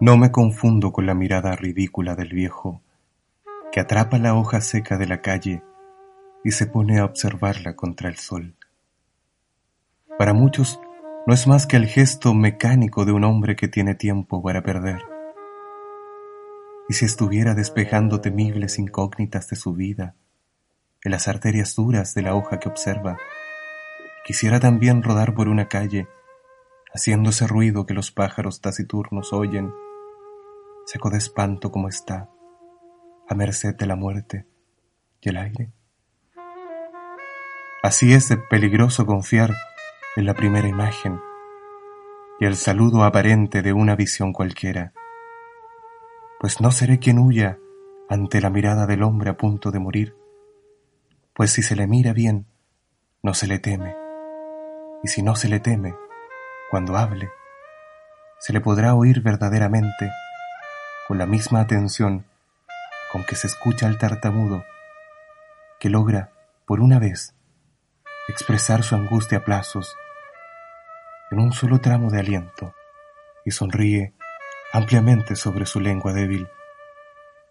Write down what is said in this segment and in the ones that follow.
No me confundo con la mirada ridícula del viejo que atrapa la hoja seca de la calle y se pone a observarla contra el sol. Para muchos no es más que el gesto mecánico de un hombre que tiene tiempo para perder. Y si estuviera despejando temibles incógnitas de su vida en las arterias duras de la hoja que observa, Quisiera también rodar por una calle, haciendo ese ruido que los pájaros taciturnos oyen, seco de espanto como está, a merced de la muerte y el aire. Así es de peligroso confiar en la primera imagen y el saludo aparente de una visión cualquiera, pues no seré quien huya ante la mirada del hombre a punto de morir, pues si se le mira bien, no se le teme y si no se le teme, cuando hable, se le podrá oír verdaderamente con la misma atención con que se escucha al tartamudo, que logra, por una vez, expresar su angustia a plazos en un solo tramo de aliento y sonríe ampliamente sobre su lengua débil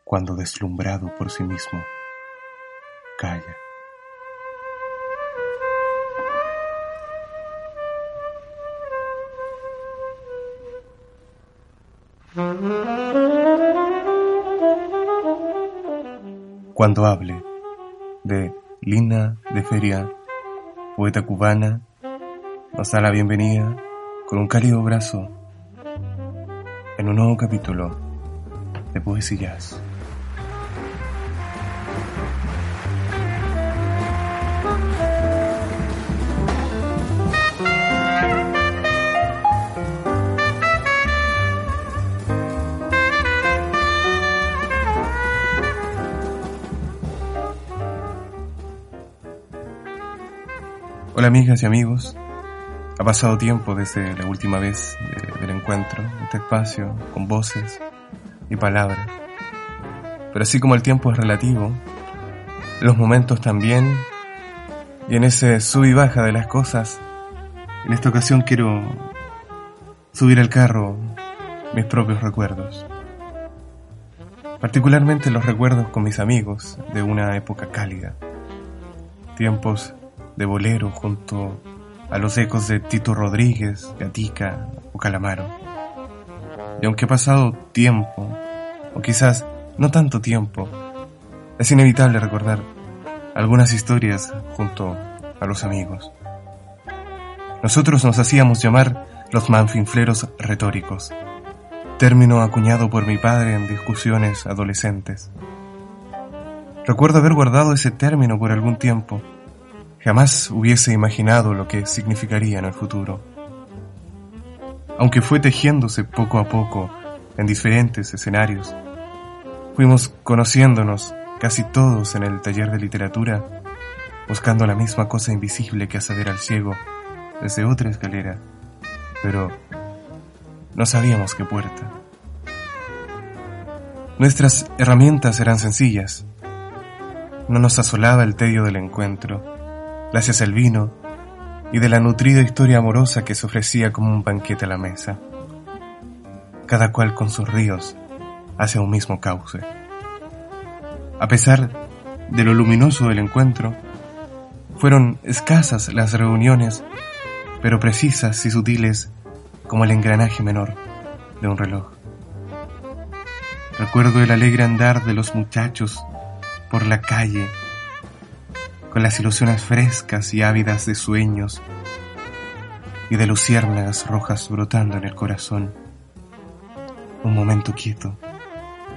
cuando deslumbrado por sí mismo calla. Cuando hable de Lina de Feria, poeta cubana, nos da la bienvenida con un cálido abrazo en un nuevo capítulo de Poesías. Hola amigas y amigos, ha pasado tiempo desde la última vez del encuentro, este espacio, con voces y palabras. Pero así como el tiempo es relativo, los momentos también, y en ese sub y baja de las cosas, en esta ocasión quiero subir al carro mis propios recuerdos. Particularmente los recuerdos con mis amigos de una época cálida. Tiempos de bolero junto a los ecos de Tito Rodríguez, Gatica o Calamaro. Y aunque ha pasado tiempo, o quizás no tanto tiempo, es inevitable recordar algunas historias junto a los amigos. Nosotros nos hacíamos llamar los manfinfleros retóricos, término acuñado por mi padre en discusiones adolescentes. Recuerdo haber guardado ese término por algún tiempo, Jamás hubiese imaginado lo que significaría en el futuro. Aunque fue tejiéndose poco a poco en diferentes escenarios, fuimos conociéndonos casi todos en el taller de literatura, buscando la misma cosa invisible que hace ver al ciego desde otra escalera, pero no sabíamos qué puerta. Nuestras herramientas eran sencillas. No nos asolaba el tedio del encuentro gracias al vino y de la nutrida historia amorosa que se ofrecía como un banquete a la mesa. Cada cual con sus ríos hacia un mismo cauce. A pesar de lo luminoso del encuentro, fueron escasas las reuniones, pero precisas y sutiles como el engranaje menor de un reloj. Recuerdo el alegre andar de los muchachos por la calle con las ilusiones frescas y ávidas de sueños y de luciérnagas rojas brotando en el corazón. Un momento quieto,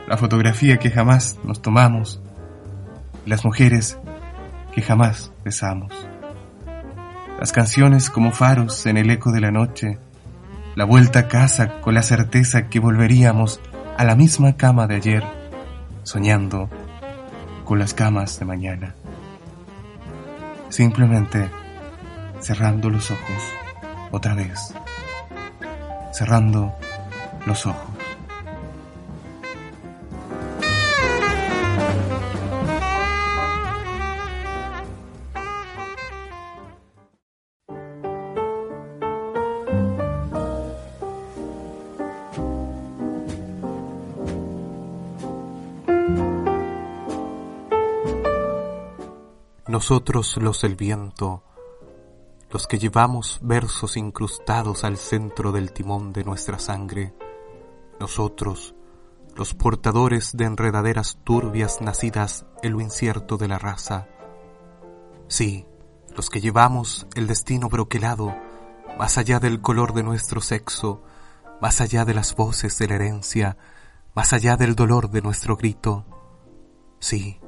la fotografía que jamás nos tomamos, las mujeres que jamás besamos, las canciones como faros en el eco de la noche, la vuelta a casa con la certeza que volveríamos a la misma cama de ayer, soñando con las camas de mañana. Simplemente cerrando los ojos otra vez, cerrando los ojos. Nosotros los del viento, los que llevamos versos incrustados al centro del timón de nuestra sangre, nosotros, los portadores de enredaderas turbias nacidas en lo incierto de la raza, sí, los que llevamos el destino broquelado más allá del color de nuestro sexo, más allá de las voces de la herencia, más allá del dolor de nuestro grito, sí,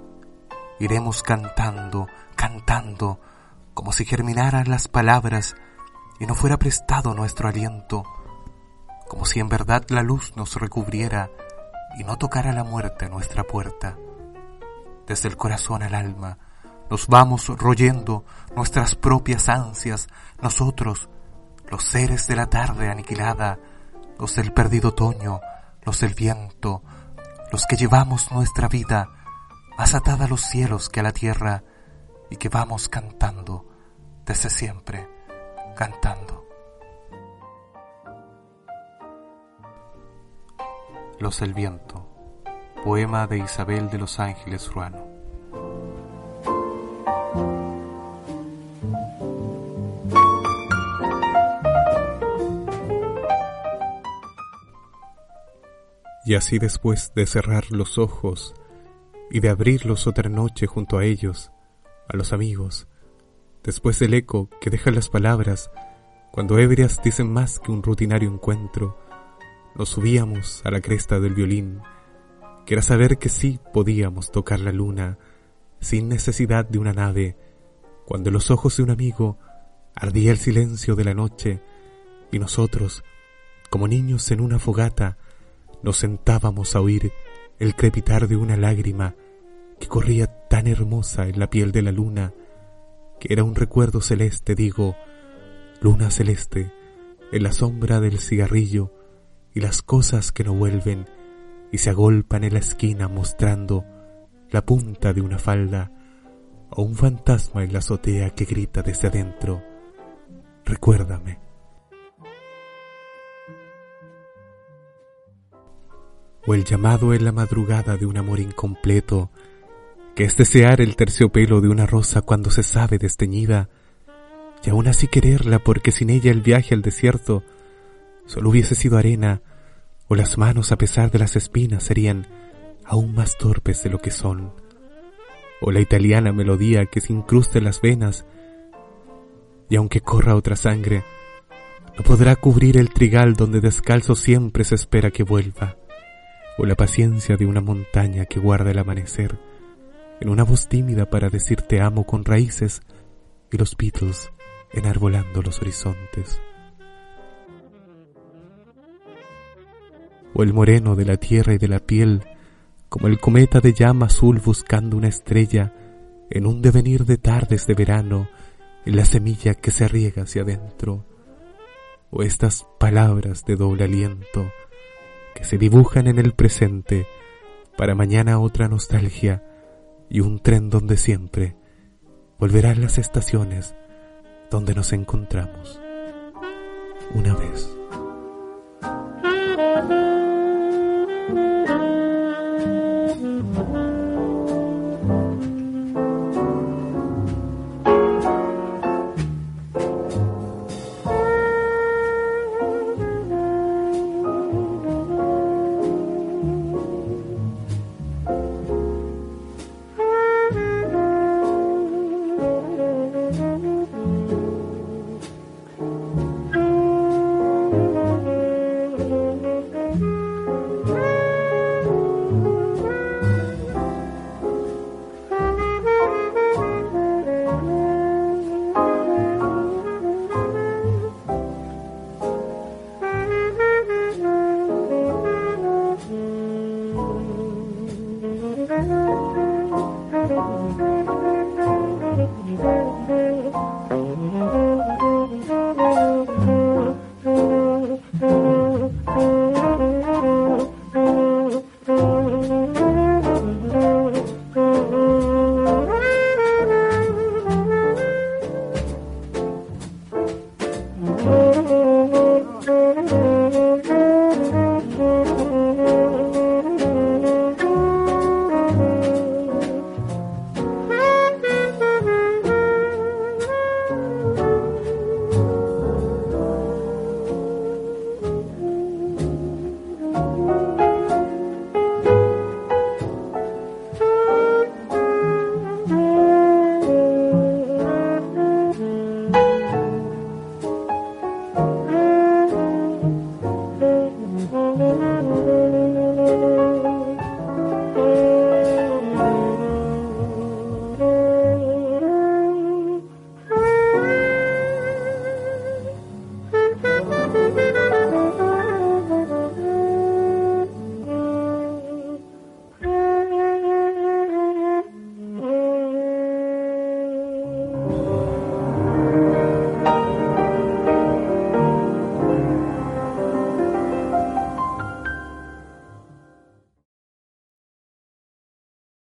iremos cantando, cantando, como si germinaran las palabras y no fuera prestado nuestro aliento, como si en verdad la luz nos recubriera y no tocara la muerte a nuestra puerta. Desde el corazón al alma nos vamos royendo nuestras propias ansias, nosotros, los seres de la tarde aniquilada, los del perdido otoño, los del viento, los que llevamos nuestra vida, más atada a los cielos que a la tierra, y que vamos cantando desde siempre, cantando. Los del viento, poema de Isabel de los Ángeles Ruano. Y así después de cerrar los ojos, y de abrirlos otra noche junto a ellos, a los amigos, después del eco que dejan las palabras, cuando ebrias dicen más que un rutinario encuentro, nos subíamos a la cresta del violín, que era saber que sí podíamos tocar la luna, sin necesidad de una nave, cuando en los ojos de un amigo ardía el silencio de la noche, y nosotros, como niños en una fogata, nos sentábamos a oír el crepitar de una lágrima que corría tan hermosa en la piel de la luna, que era un recuerdo celeste, digo, luna celeste, en la sombra del cigarrillo y las cosas que no vuelven y se agolpan en la esquina mostrando la punta de una falda o un fantasma en la azotea que grita desde adentro, recuérdame. O el llamado en la madrugada de un amor incompleto, que es desear el terciopelo de una rosa cuando se sabe desteñida, y aún así quererla porque sin ella el viaje al desierto solo hubiese sido arena, o las manos a pesar de las espinas serían aún más torpes de lo que son, o la italiana melodía que se incrusta en las venas, y aunque corra otra sangre, no podrá cubrir el trigal donde descalzo siempre se espera que vuelva o la paciencia de una montaña que guarda el amanecer, en una voz tímida para decir te amo con raíces y los Beatles enarbolando los horizontes. O el moreno de la tierra y de la piel, como el cometa de llama azul buscando una estrella en un devenir de tardes de verano, en la semilla que se riega hacia adentro, o estas palabras de doble aliento, que se dibujan en el presente para mañana otra nostalgia y un tren donde siempre volverán las estaciones donde nos encontramos una vez.